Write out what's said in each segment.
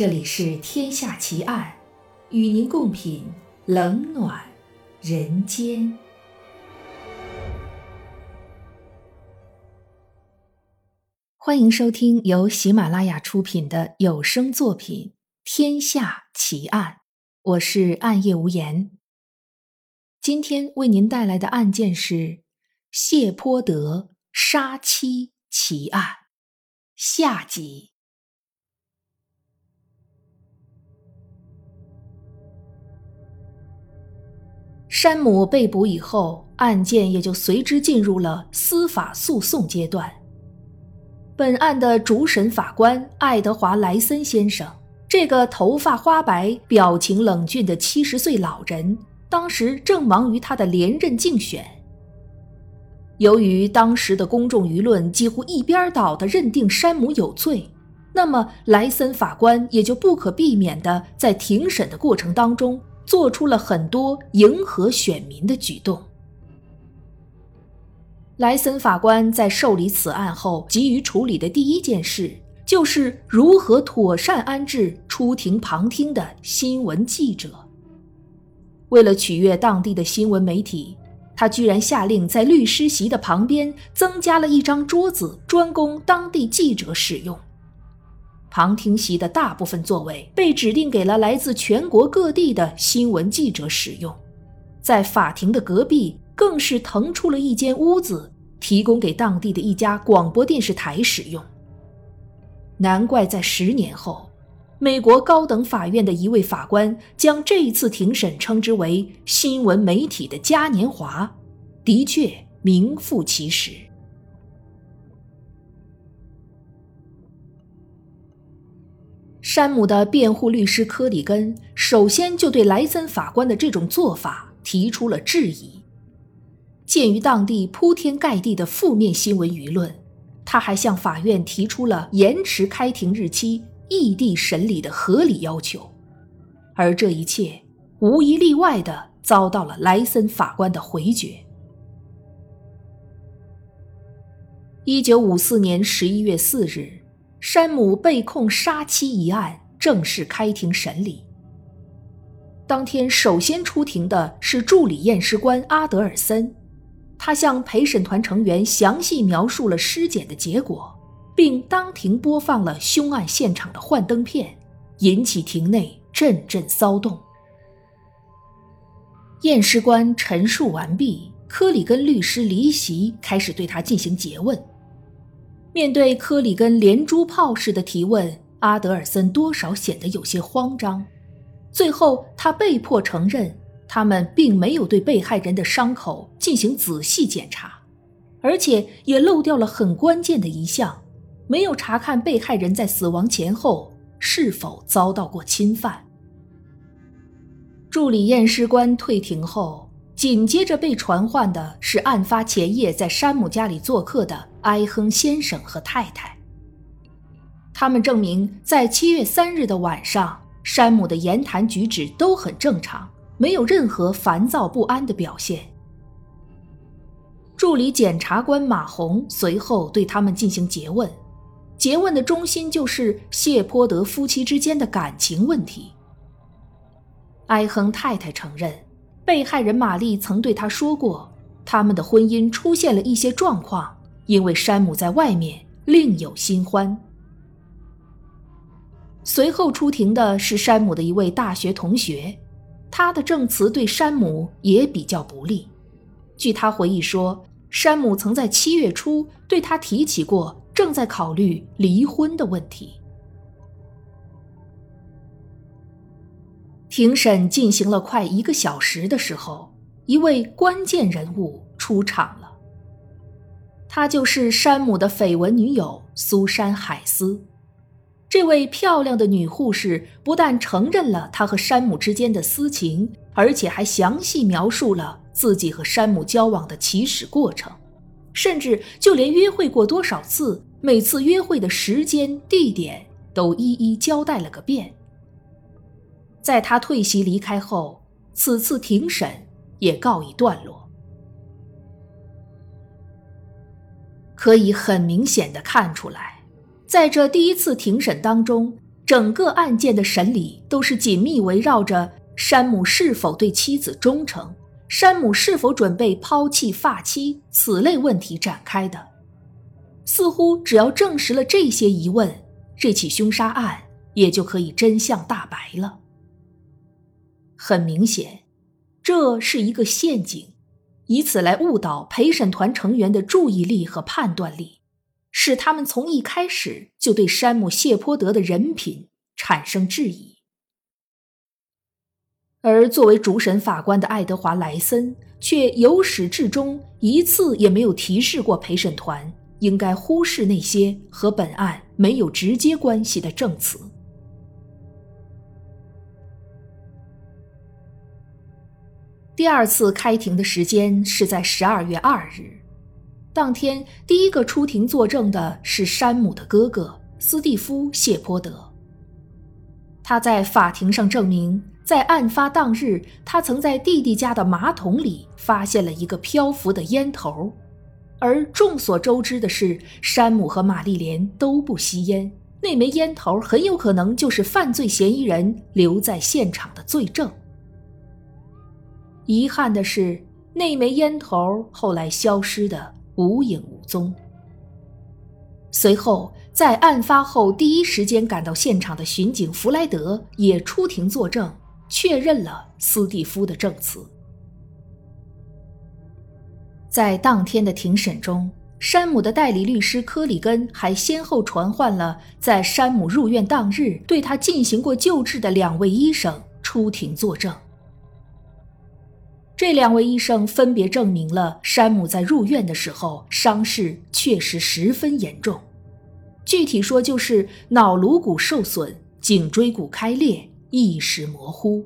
这里是《天下奇案》，与您共品冷暖人间。欢迎收听由喜马拉雅出品的有声作品《天下奇案》，我是暗夜无言。今天为您带来的案件是谢泼德杀妻奇案下集。山姆被捕以后，案件也就随之进入了司法诉讼阶段。本案的主审法官爱德华·莱森先生，这个头发花白、表情冷峻的七十岁老人，当时正忙于他的连任竞选。由于当时的公众舆论几乎一边倒地认定山姆有罪，那么莱森法官也就不可避免地在庭审的过程当中。做出了很多迎合选民的举动。莱森法官在受理此案后，急于处理的第一件事，就是如何妥善安置出庭旁听的新闻记者。为了取悦当地的新闻媒体，他居然下令在律师席的旁边增加了一张桌子，专供当地记者使用。旁听席的大部分座位被指定给了来自全国各地的新闻记者使用，在法庭的隔壁更是腾出了一间屋子，提供给当地的一家广播电视台使用。难怪在十年后，美国高等法院的一位法官将这一次庭审称之为“新闻媒体的嘉年华”，的确名副其实。山姆的辩护律师科里根首先就对莱森法官的这种做法提出了质疑。鉴于当地铺天盖地的负面新闻舆论，他还向法院提出了延迟开庭日期、异地审理的合理要求，而这一切无一例外地遭到了莱森法官的回绝。一九五四年十一月四日。山姆被控杀妻一案正式开庭审理。当天首先出庭的是助理验尸官阿德尔森，他向陪审团成员详细描述了尸检的结果，并当庭播放了凶案现场的幻灯片，引起庭内阵阵骚动。验尸官陈述完毕，科里根律师离席，开始对他进行诘问。面对科里根连珠炮似的提问，阿德尔森多少显得有些慌张。最后，他被迫承认，他们并没有对被害人的伤口进行仔细检查，而且也漏掉了很关键的一项：没有查看被害人在死亡前后是否遭到过侵犯。助理验尸官退庭后。紧接着被传唤的是案发前夜在山姆家里做客的埃亨先生和太太。他们证明，在七月三日的晚上，山姆的言谈举止都很正常，没有任何烦躁不安的表现。助理检察官马红随后对他们进行诘问，诘问的中心就是谢泼德夫妻之间的感情问题。埃亨太太承认。被害人玛丽曾对他说过，他们的婚姻出现了一些状况，因为山姆在外面另有新欢。随后出庭的是山姆的一位大学同学，他的证词对山姆也比较不利。据他回忆说，山姆曾在七月初对他提起过正在考虑离婚的问题。庭审进行了快一个小时的时候，一位关键人物出场。她就是山姆的绯闻女友苏珊·海斯。这位漂亮的女护士不但承认了她和山姆之间的私情，而且还详细描述了自己和山姆交往的起始过程，甚至就连约会过多少次、每次约会的时间、地点都一一交代了个遍。在他退席离开后，此次庭审也告一段落。可以很明显的看出来，在这第一次庭审当中，整个案件的审理都是紧密围绕着山姆是否对妻子忠诚、山姆是否准备抛弃发妻此类问题展开的。似乎只要证实了这些疑问，这起凶杀案也就可以真相大白了。很明显，这是一个陷阱，以此来误导陪审团成员的注意力和判断力。使他们从一开始就对山姆·谢泼德的人品产生质疑，而作为主审法官的爱德华·莱森却由始至终一次也没有提示过陪审团应该忽视那些和本案没有直接关系的证词。第二次开庭的时间是在十二月二日。当天，第一个出庭作证的是山姆的哥哥斯蒂夫·谢泼德。他在法庭上证明，在案发当日，他曾在弟弟家的马桶里发现了一个漂浮的烟头。而众所周知的是，山姆和玛丽莲都不吸烟，那枚烟头很有可能就是犯罪嫌疑人留在现场的罪证。遗憾的是，那枚烟头后来消失的。无影无踪。随后，在案发后第一时间赶到现场的巡警弗莱德也出庭作证，确认了斯蒂夫的证词。在当天的庭审中，山姆的代理律师科里根还先后传唤了在山姆入院当日对他进行过救治的两位医生出庭作证。这两位医生分别证明了山姆在入院的时候伤势确实十分严重，具体说就是脑颅骨受损、颈椎骨开裂、意识模糊。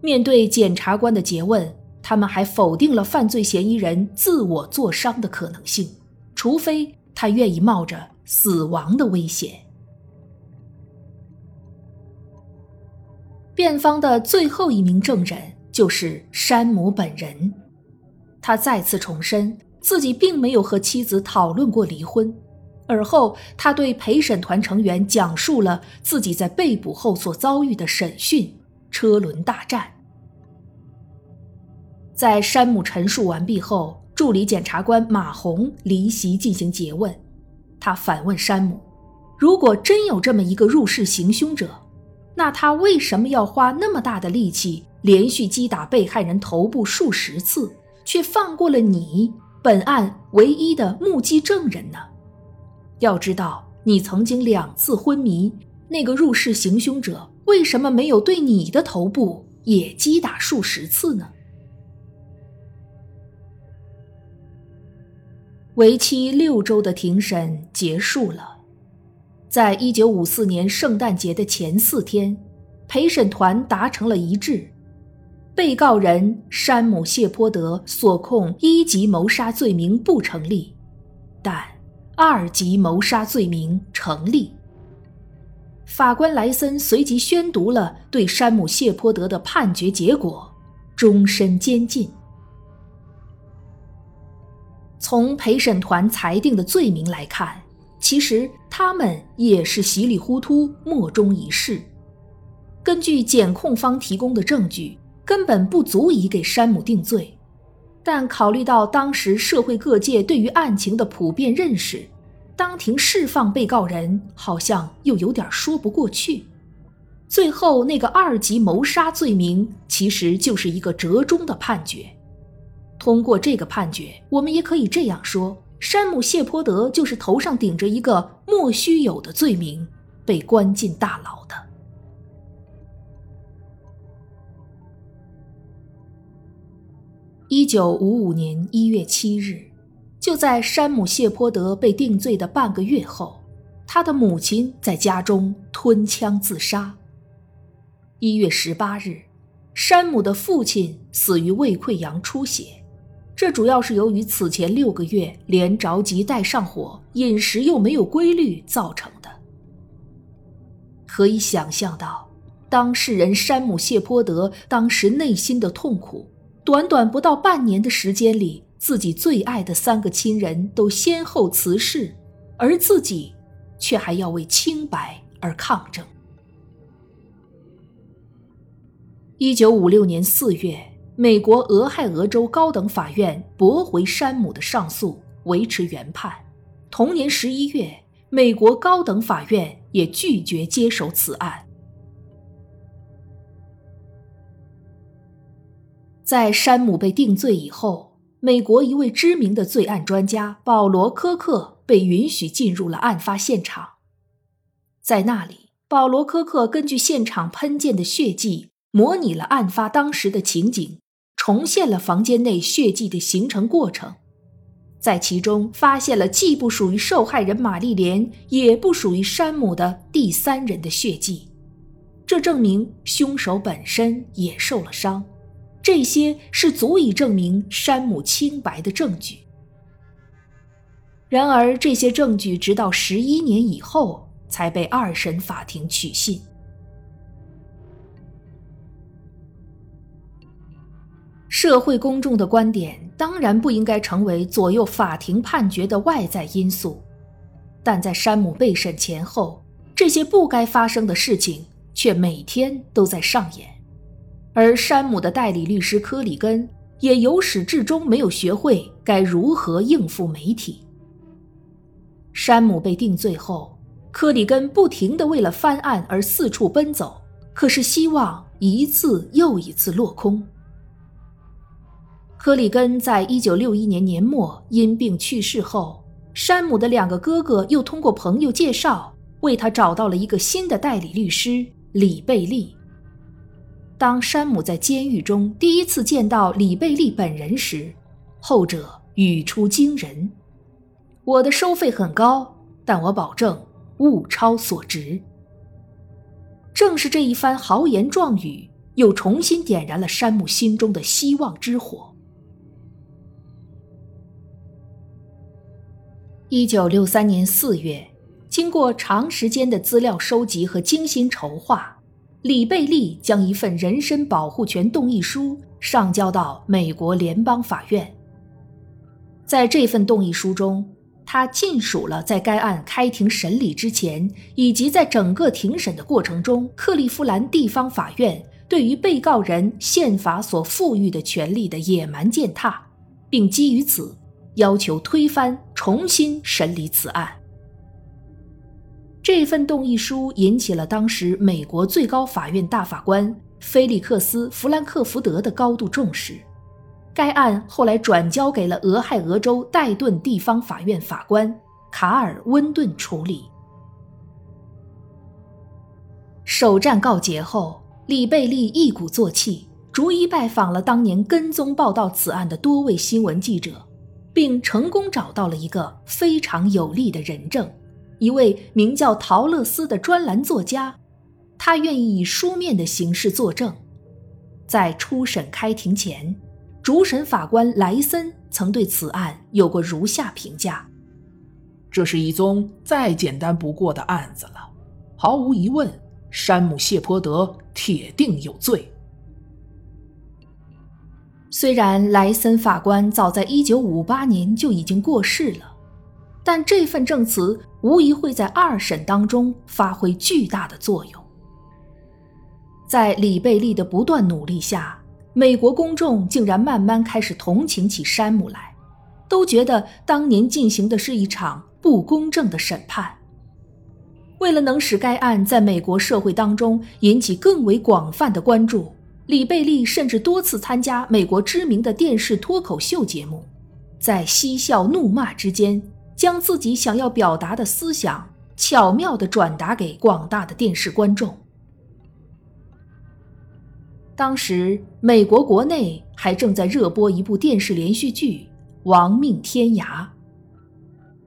面对检察官的诘问，他们还否定了犯罪嫌疑人自我作伤的可能性，除非他愿意冒着死亡的危险。辩方的最后一名证人。就是山姆本人，他再次重申自己并没有和妻子讨论过离婚。而后，他对陪审团成员讲述了自己在被捕后所遭遇的审讯——车轮大战。在山姆陈述完毕后，助理检察官马洪离席进行诘问。他反问山姆：“如果真有这么一个入室行凶者，那他为什么要花那么大的力气？”连续击打被害人头部数十次，却放过了你本案唯一的目击证人呢？要知道，你曾经两次昏迷，那个入室行凶者为什么没有对你的头部也击打数十次呢？为期六周的庭审结束了，在一九五四年圣诞节的前四天，陪审团达成了一致。被告人山姆·谢泼德所控一级谋杀罪名不成立，但二级谋杀罪名成立。法官莱森随即宣读了对山姆·谢泼德的判决结果：终身监禁。从陪审团裁定的罪名来看，其实他们也是稀里糊涂、莫衷一是。根据检控方提供的证据。根本不足以给山姆定罪，但考虑到当时社会各界对于案情的普遍认识，当庭释放被告人好像又有点说不过去。最后那个二级谋杀罪名其实就是一个折中的判决。通过这个判决，我们也可以这样说：山姆·谢泼德就是头上顶着一个莫须有的罪名，被关进大牢的。一九五五年一月七日，就在山姆·谢泼德被定罪的半个月后，他的母亲在家中吞枪自杀。一月十八日，山姆的父亲死于胃溃疡出血，这主要是由于此前六个月连着急带上火，饮食又没有规律造成的。可以想象到，当事人山姆·谢泼德当时内心的痛苦。短短不到半年的时间里，自己最爱的三个亲人都先后辞世，而自己却还要为清白而抗争。一九五六年四月，美国俄亥俄州高等法院驳回山姆的上诉，维持原判。同年十一月，美国高等法院也拒绝接手此案。在山姆被定罪以后，美国一位知名的罪案专家保罗·科克被允许进入了案发现场。在那里，保罗·科克根据现场喷溅的血迹，模拟了案发当时的情景，重现了房间内血迹的形成过程，在其中发现了既不属于受害人玛丽莲，也不属于山姆的第三人的血迹，这证明凶手本身也受了伤。这些是足以证明山姆清白的证据。然而，这些证据直到十一年以后才被二审法庭取信。社会公众的观点当然不应该成为左右法庭判决的外在因素，但在山姆被审前后，这些不该发生的事情却每天都在上演。而山姆的代理律师科里根也由始至终没有学会该如何应付媒体。山姆被定罪后，科里根不停地为了翻案而四处奔走，可是希望一次又一次落空。科里根在一九六一年年末因病去世后，山姆的两个哥哥又通过朋友介绍为他找到了一个新的代理律师李贝利。当山姆在监狱中第一次见到李贝利本人时，后者语出惊人：“我的收费很高，但我保证物超所值。”正是这一番豪言壮语，又重新点燃了山姆心中的希望之火。一九六三年四月，经过长时间的资料收集和精心筹划。李贝利将一份人身保护权动议书上交到美国联邦法院。在这份动议书中，他尽数了在该案开庭审理之前，以及在整个庭审的过程中，克利夫兰地方法院对于被告人宪法所赋予的权利的野蛮践踏，并基于此要求推翻、重新审理此案。这份动议书引起了当时美国最高法院大法官菲利克斯·弗兰克福德的高度重视。该案后来转交给了俄亥俄州戴顿地方法院法官卡尔·温顿处理。首战告捷后，李贝利一鼓作气，逐一拜访了当年跟踪报道此案的多位新闻记者，并成功找到了一个非常有力的人证。一位名叫陶乐斯的专栏作家，他愿意以书面的形式作证。在初审开庭前，主审法官莱森曾对此案有过如下评价：“这是一宗再简单不过的案子了，毫无疑问，山姆·谢泼德铁定有罪。”虽然莱森法官早在1958年就已经过世了。但这份证词无疑会在二审当中发挥巨大的作用。在李贝利的不断努力下，美国公众竟然慢慢开始同情起山姆来，都觉得当年进行的是一场不公正的审判。为了能使该案在美国社会当中引起更为广泛的关注，李贝利甚至多次参加美国知名的电视脱口秀节目，在嬉笑怒骂之间。将自己想要表达的思想巧妙地转达给广大的电视观众。当时，美国国内还正在热播一部电视连续剧《亡命天涯》，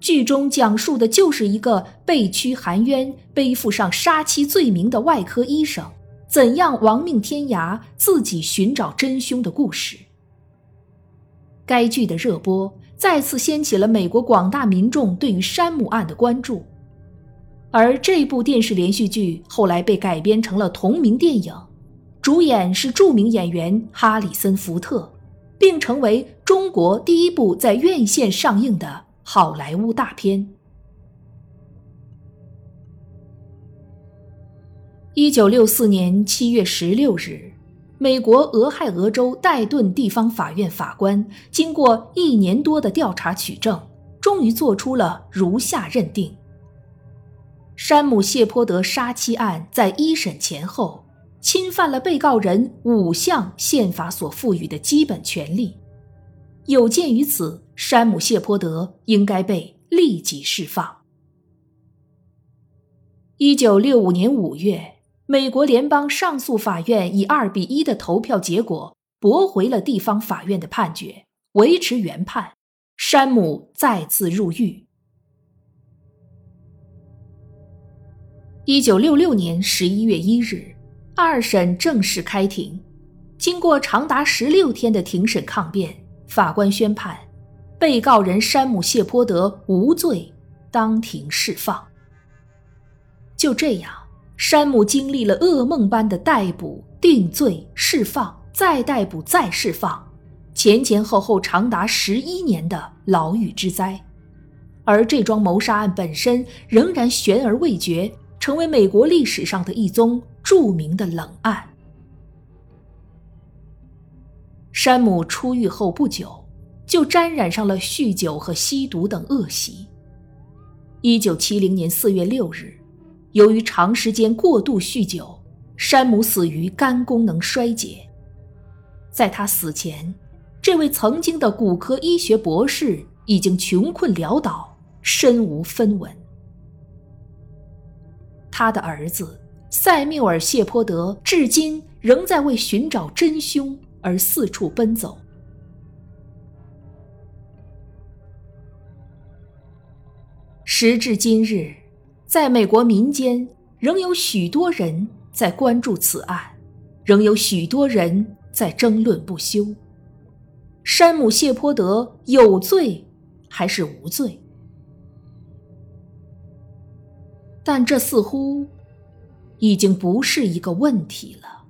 剧中讲述的就是一个被屈含冤、背负上杀妻罪名的外科医生怎样亡命天涯、自己寻找真凶的故事。该剧的热播。再次掀起了美国广大民众对于山姆案的关注，而这部电视连续剧后来被改编成了同名电影，主演是著名演员哈里森·福特，并成为中国第一部在院线上映的好莱坞大片。一九六四年七月十六日，美国俄亥俄州戴顿地方法院法官经过一年多的调查取证，终于做出了如下认定：山姆·谢泼德杀妻案在一审前后侵犯了被告人五项宪法所赋予的基本权利。有鉴于此，山姆·谢泼德应该被立即释放。一九六五年五月。美国联邦上诉法院以二比一的投票结果驳回了地方法院的判决，维持原判。山姆再次入狱。一九六六年十一月一日，二审正式开庭。经过长达十六天的庭审抗辩，法官宣判，被告人山姆·谢泼德无罪，当庭释放。就这样。山姆经历了噩梦般的逮捕、定罪、释放、再逮捕、再释放，前前后后长达十一年的牢狱之灾，而这桩谋杀案本身仍然悬而未决，成为美国历史上的一宗著名的冷案。山姆出狱后不久，就沾染上了酗酒和吸毒等恶习。一九七零年四月六日。由于长时间过度酗酒，山姆死于肝功能衰竭。在他死前，这位曾经的骨科医学博士已经穷困潦倒，身无分文。他的儿子塞缪尔·谢泼德至今仍在为寻找真凶而四处奔走。时至今日。在美国民间，仍有许多人在关注此案，仍有许多人在争论不休。山姆·谢泼德有罪还是无罪？但这似乎已经不是一个问题了。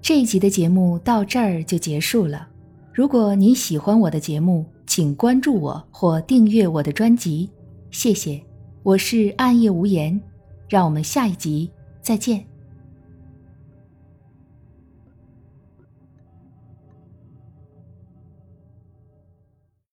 这一集的节目到这儿就结束了。如果你喜欢我的节目，请关注我或订阅我的专辑，谢谢。我是暗夜无言，让我们下一集再见。